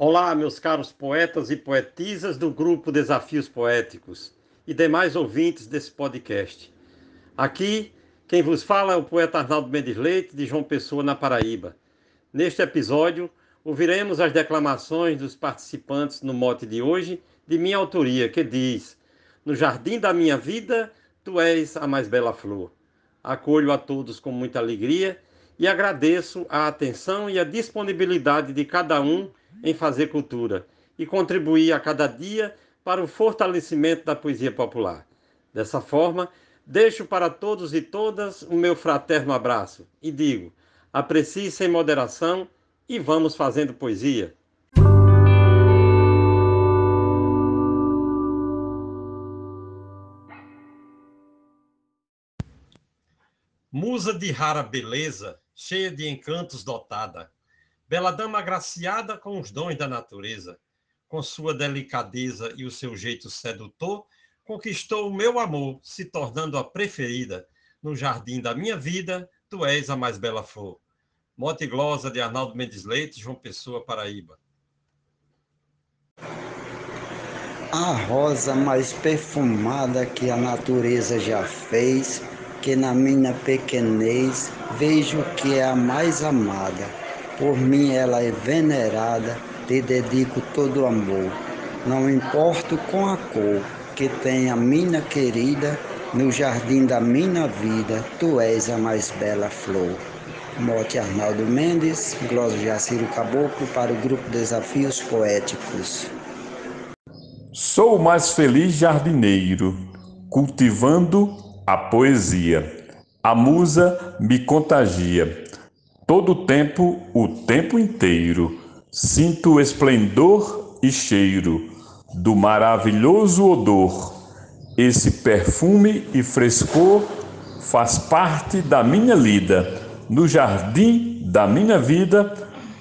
Olá, meus caros poetas e poetisas do grupo Desafios Poéticos e demais ouvintes desse podcast. Aqui, quem vos fala é o poeta Arnaldo Mendes Leite, de João Pessoa, na Paraíba. Neste episódio, ouviremos as declamações dos participantes no mote de hoje, de minha autoria, que diz: No jardim da minha vida, tu és a mais bela flor. Acolho a todos com muita alegria e agradeço a atenção e a disponibilidade de cada um em fazer cultura e contribuir a cada dia para o fortalecimento da poesia popular. Dessa forma, deixo para todos e todas o meu fraterno abraço e digo: aprecie sem moderação e vamos fazendo poesia. Musa de rara beleza, cheia de encantos dotada, Bela dama agraciada com os dons da natureza, com sua delicadeza e o seu jeito sedutor, conquistou o meu amor, se tornando a preferida. No jardim da minha vida, tu és a mais bela flor. Mote glosa de Arnaldo Mendes Leite, João Pessoa, Paraíba. A rosa mais perfumada que a natureza já fez, que na minha pequenez vejo que é a mais amada por mim ela é venerada, te dedico todo o amor. Não importo com a cor que tem a minha querida, no jardim da minha vida, tu és a mais bela flor. Mote Arnaldo Mendes, Glosa Jaciro Caboclo para o grupo Desafios Poéticos. Sou o mais feliz jardineiro, cultivando a poesia. A musa me contagia Todo o tempo, o tempo inteiro, sinto o esplendor e cheiro do maravilhoso odor. Esse perfume e frescor faz parte da minha lida. No jardim da minha vida,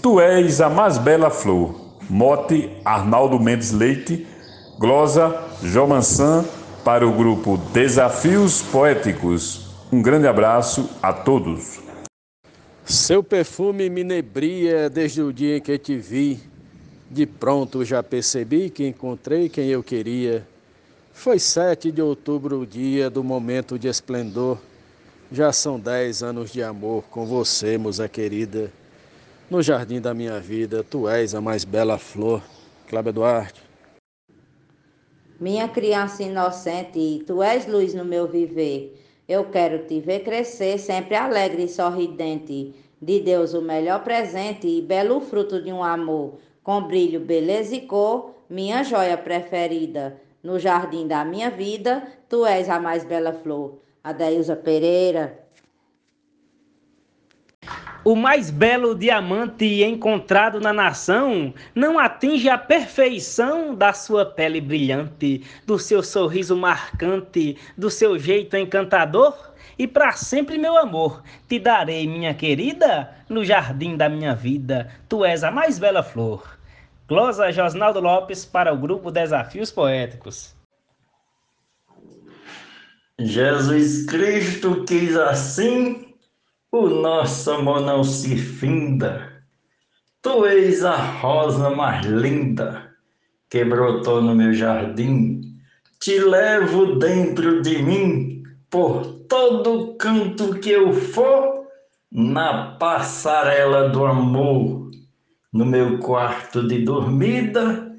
tu és a mais bela flor. Mote Arnaldo Mendes Leite, glosa Jomansan para o grupo Desafios Poéticos. Um grande abraço a todos. Seu perfume me nebria desde o dia em que te vi. De pronto já percebi que encontrei quem eu queria. Foi sete de outubro o dia do momento de esplendor. Já são dez anos de amor com você, moça querida. No jardim da minha vida, tu és a mais bela flor. Cláudia Duarte. Minha criança inocente, tu és luz no meu viver. Eu quero te ver crescer sempre alegre e sorridente. De Deus o melhor presente e belo fruto de um amor, com brilho, beleza e cor, minha joia preferida. No jardim da minha vida, tu és a mais bela flor. Adeilza Pereira. O mais belo diamante encontrado na nação não atinge a perfeição da sua pele brilhante, do seu sorriso marcante, do seu jeito encantador. E para sempre, meu amor, te darei, minha querida, no jardim da minha vida. Tu és a mais bela flor. Glosa Josnaldo Lopes para o grupo Desafios Poéticos. Jesus Cristo quis assim o nosso amor não se finda. Tu és a rosa mais linda que brotou no meu jardim. Te levo dentro de mim por todo canto que eu for, na passarela do amor, no meu quarto de dormida,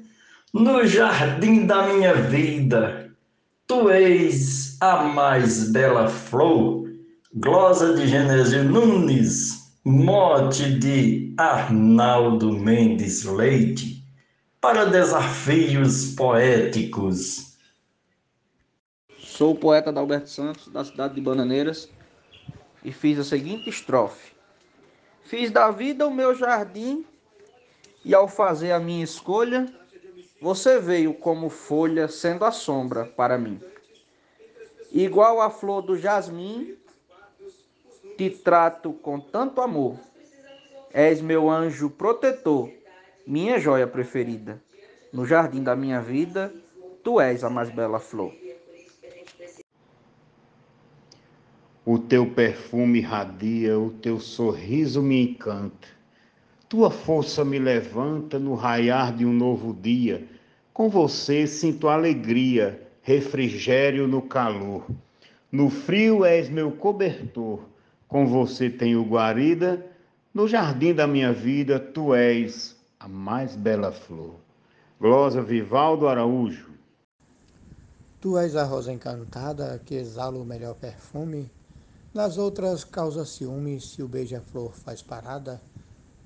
no jardim da minha vida. Tu és a mais bela flor Glosa de Genésio Nunes, mote de Arnaldo Mendes Leite, para desafios poéticos. Sou o poeta Adalberto Santos, da cidade de Bananeiras, e fiz a seguinte estrofe: Fiz da vida o meu jardim, e ao fazer a minha escolha, você veio como folha, sendo a sombra para mim. Igual a flor do jasmim, te trato com tanto amor. És meu anjo protetor, minha joia preferida. No jardim da minha vida, tu és a mais bela flor. O teu perfume radia, o teu sorriso me encanta. Tua força me levanta no raiar de um novo dia. Com você sinto alegria, refrigério no calor. No frio és meu cobertor, com você tenho guarida. No jardim da minha vida, tu és a mais bela flor. Glosa Vivaldo Araújo. Tu és a rosa encantada que exala o melhor perfume. Nas outras causa ciúme se o beija-flor faz parada,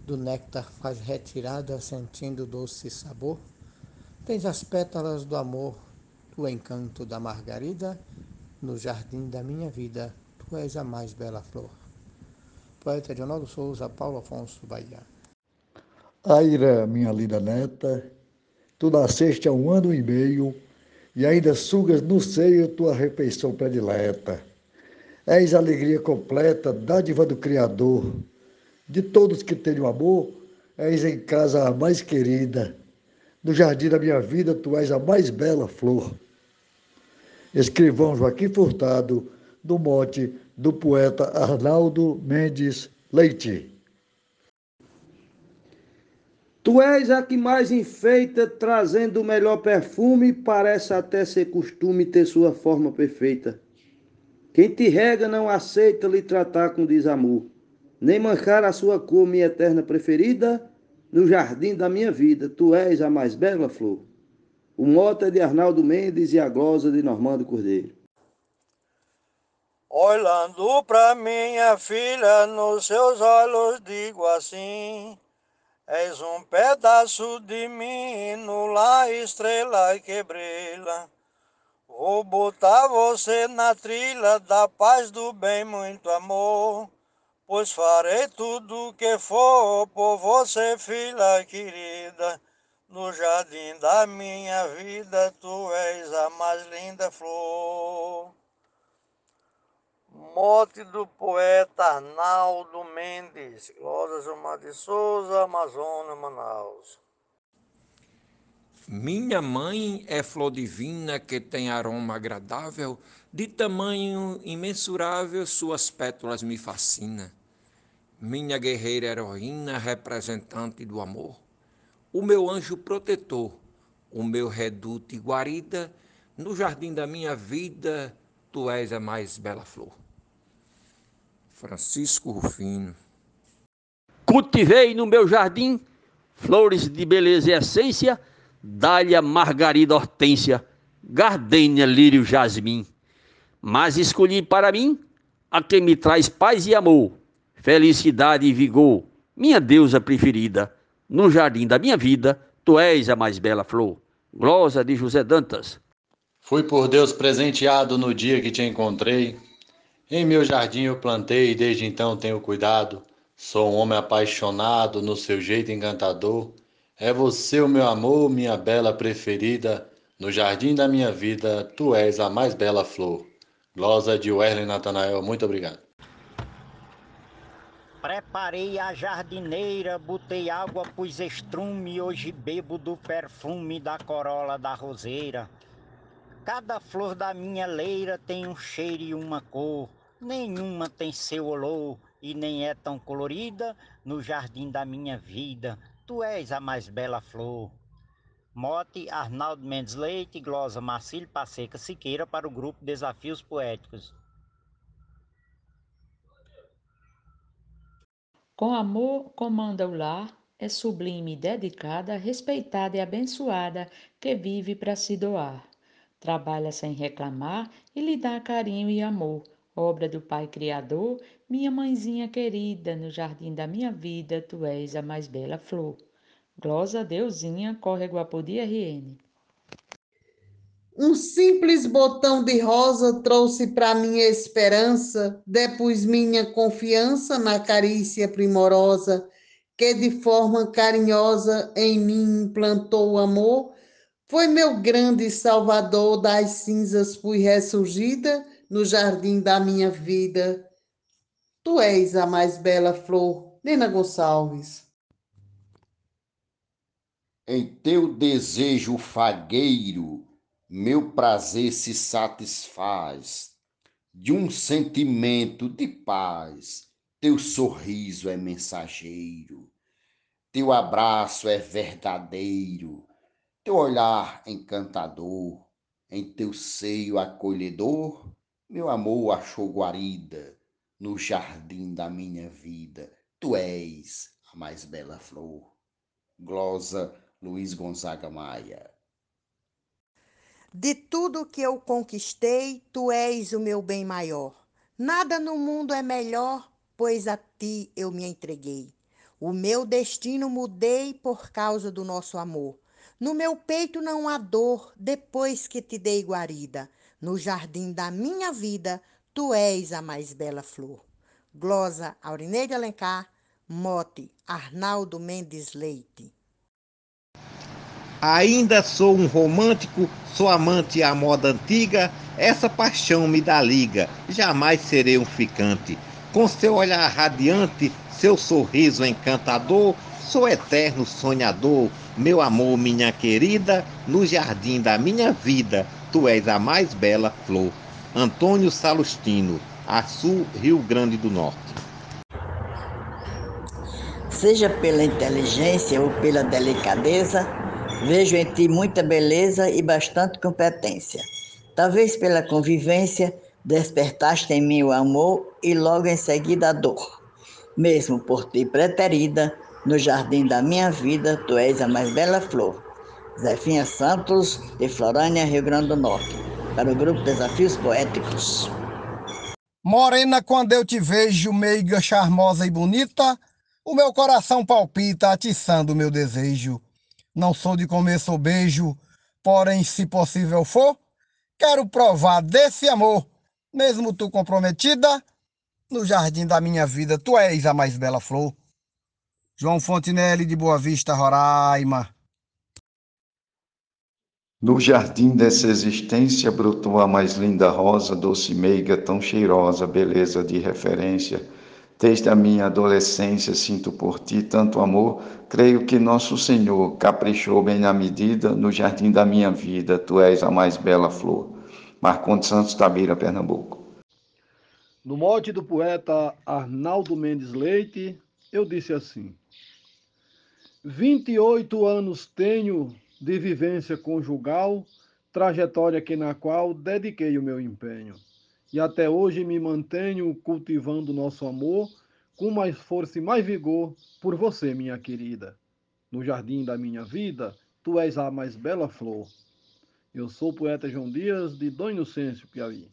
do néctar faz retirada sentindo doce sabor. Tens as pétalas do amor, tu encanto da margarida no jardim da minha vida, tu és a mais bela flor. Poeta Ronaldo Souza, Paulo Afonso, Bahia. Aira, minha linda neta, tu nasceste há um ano e meio e ainda sugas no seio tua refeição predileta. És a alegria completa, dádiva do Criador. De todos que tenho amor, és em casa a mais querida. No jardim da minha vida, tu és a mais bela flor escrivão Joaquim Furtado, do mote do poeta Arnaldo Mendes Leite. Tu és a que mais enfeita, trazendo o melhor perfume, parece até ser costume ter sua forma perfeita. Quem te rega não aceita lhe tratar com desamor, nem mancar a sua cor, minha eterna preferida, no jardim da minha vida, tu és a mais bela flor. O mote é de Arnaldo Mendes e a glosa de Normando Cordeiro. Olhando para minha filha, nos seus olhos digo assim: És um pedaço de mim, no lá estrela que brilha. Vou botar você na trilha da paz, do bem, muito amor. Pois farei tudo que for por você, filha querida. No jardim da minha vida, tu és a mais linda flor. Mote do poeta Arnaldo Mendes, Rosa Gilmar de Souza, Amazônia, Manaus. Minha mãe é flor divina que tem aroma agradável, de tamanho imensurável, suas pétalas me fascinam. Minha guerreira heroína, representante do amor o meu anjo protetor, o meu reduto e guarida, no jardim da minha vida, tu és a mais bela flor. Francisco Rufino. Cultivei no meu jardim flores de beleza e essência, dália, margarida, hortência, gardênia, lírio, jasmim. Mas escolhi para mim a que me traz paz e amor, felicidade e vigor, minha deusa preferida no jardim da minha vida, tu és a mais bela flor. Glosa de José Dantas. Fui por Deus presenteado no dia que te encontrei. Em meu jardim eu plantei e desde então tenho cuidado. Sou um homem apaixonado no seu jeito encantador. É você o meu amor, minha bela preferida. No jardim da minha vida, tu és a mais bela flor. Glosa de Werlen Natanael, muito obrigado. Preparei a jardineira, botei água, pus estrume, hoje bebo do perfume da corola da roseira. Cada flor da minha leira tem um cheiro e uma cor, nenhuma tem seu olor e nem é tão colorida no jardim da minha vida. Tu és a mais bela flor. Mote Arnaldo Mendes Leite, glosa Marcílio Passeca Siqueira para o grupo Desafios Poéticos. Com amor comanda o lar, é sublime, dedicada, respeitada e abençoada, que vive para se doar. Trabalha sem reclamar e lhe dá carinho e amor. Obra do Pai Criador, minha mãezinha querida, no jardim da minha vida, tu és a mais bela flor. Glosa Deusinha, corre Guapodi RN. Um simples botão de rosa trouxe para minha esperança, depus minha confiança na carícia primorosa, que de forma carinhosa em mim implantou o amor. Foi meu grande salvador, das cinzas fui ressurgida no jardim da minha vida. Tu és a mais bela flor, Nena Gonçalves. Em teu desejo fagueiro, meu prazer se satisfaz de um sentimento de paz. Teu sorriso é mensageiro Teu abraço é verdadeiro, teu olhar encantador, em teu seio acolhedor, meu amor achou guarida no jardim da minha vida. Tu és a mais bela flor. Glosa Luiz Gonzaga Maia. De tudo que eu conquistei, tu és o meu bem maior. Nada no mundo é melhor, pois a ti eu me entreguei. O meu destino mudei por causa do nosso amor. No meu peito não há dor depois que te dei guarida. No jardim da minha vida, tu és a mais bela flor. Glosa Aurineide Alencar, mote Arnaldo Mendes Leite. Ainda sou um romântico, sou amante à moda antiga, essa paixão me dá liga, jamais serei um ficante. Com seu olhar radiante, seu sorriso encantador, sou eterno sonhador, meu amor, minha querida, no jardim da minha vida, tu és a mais bela flor. Antônio Salustino, Açu, Rio Grande do Norte. Seja pela inteligência ou pela delicadeza, Vejo em ti muita beleza e bastante competência. Talvez pela convivência despertaste em mim o amor e logo em seguida a dor. Mesmo por ti preterida, no jardim da minha vida, tu és a mais bela flor. Zefinha Santos, de Florânia, Rio Grande do Norte, para o grupo Desafios Poéticos. Morena, quando eu te vejo meiga, charmosa e bonita, o meu coração palpita, atiçando o meu desejo. Não sou de comer beijo, porém, se possível for, quero provar desse amor, mesmo tu comprometida, no jardim da minha vida, tu és a mais bela flor. João Fontinelli de Boa Vista, Roraima. No jardim dessa existência brotou a mais linda rosa, doce meiga, tão cheirosa, beleza de referência Desde a minha adolescência sinto por ti tanto amor, creio que nosso Senhor caprichou bem na medida no jardim da minha vida, tu és a mais bela flor. Marcondes Santos Tabira, Pernambuco. No mote do poeta Arnaldo Mendes Leite, eu disse assim: 28 anos tenho de vivência conjugal, trajetória que na qual dediquei o meu empenho e até hoje me mantenho cultivando nosso amor com mais força e mais vigor por você, minha querida. No jardim da minha vida, tu és a mais bela flor. Eu sou o poeta João Dias, de Dom Inocêncio, Piauí.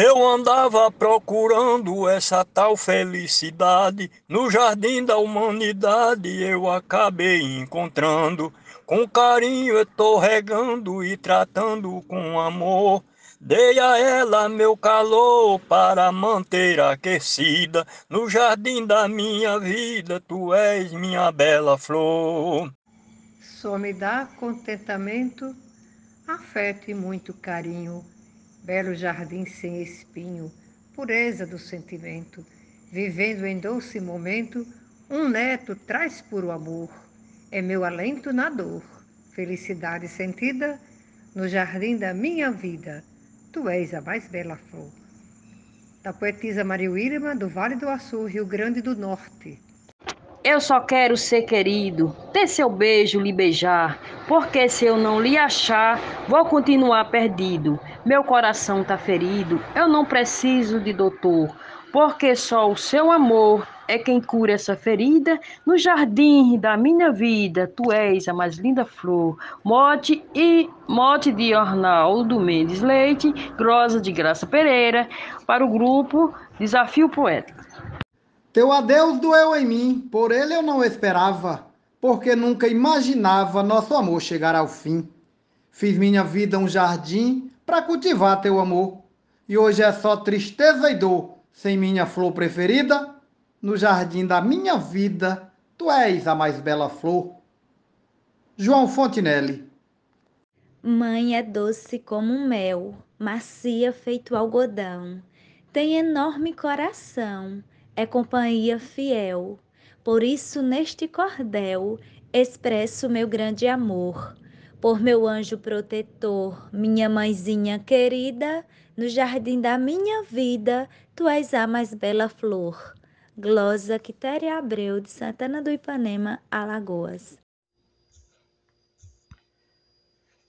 Eu andava procurando essa tal felicidade, no jardim da humanidade eu acabei encontrando. Com carinho eu tô regando e tratando com amor. Dei a ela meu calor para manter aquecida. No jardim da minha vida, tu és minha bela flor. Só me dá contentamento, afeto e muito carinho. Belo jardim sem espinho, pureza do sentimento. Vivendo em doce momento, um neto traz puro amor. É meu alento na dor, felicidade sentida no jardim da minha vida Tu és a mais bela flor. Da poetisa Maria Wilma, do Vale do Açu, Rio Grande do Norte. Eu só quero ser querido, ter seu beijo, lhe beijar, porque se eu não lhe achar, vou continuar perdido. Meu coração tá ferido, eu não preciso de doutor, porque só o seu amor é quem cura essa ferida. No jardim da minha vida, tu és a mais linda flor. Mote e mote de Arnaldo Mendes Leite, Grosa de Graça Pereira, para o grupo Desafio Poético. Teu adeus doeu em mim, por ele eu não esperava, porque nunca imaginava nosso amor chegar ao fim. Fiz minha vida um jardim para cultivar teu amor, e hoje é só tristeza e dor, sem minha flor preferida, no jardim da minha vida, tu és a mais bela flor. João Fontinelli. Mãe é doce como mel, macia feito algodão, tem enorme coração, é companhia fiel. Por isso, neste cordel, expresso meu grande amor. Por meu anjo protetor, minha mãezinha querida, no jardim da minha vida, tu és a mais bela flor. Glosa Quitéria Abreu, de Santana do Ipanema, Alagoas.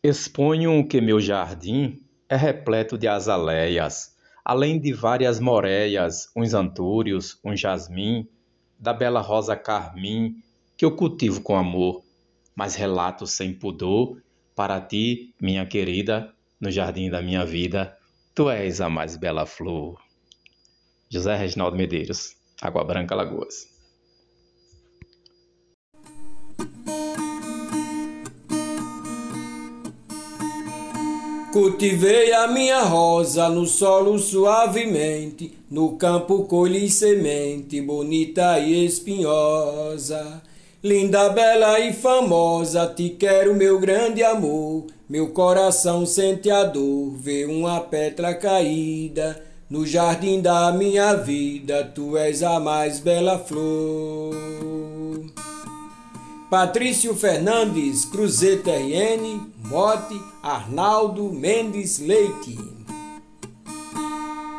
Exponho que meu jardim é repleto de azaleias, além de várias moreias, uns antúrios, um jasmim, da bela rosa carmim, que eu cultivo com amor, mas relato sem pudor para ti, minha querida, no jardim da minha vida, tu és a mais bela flor. José Reginaldo Medeiros, Água Branca, Lagoas. Cultivei a minha rosa no solo suavemente, no campo colhi semente bonita e espinhosa. Linda, bela e famosa, te quero, meu grande amor. Meu coração sente a dor, vê uma pedra caída. No jardim da minha vida, tu és a mais bela flor. Patrício Fernandes, Cruzeta RN, Mote, Arnaldo Mendes Leite.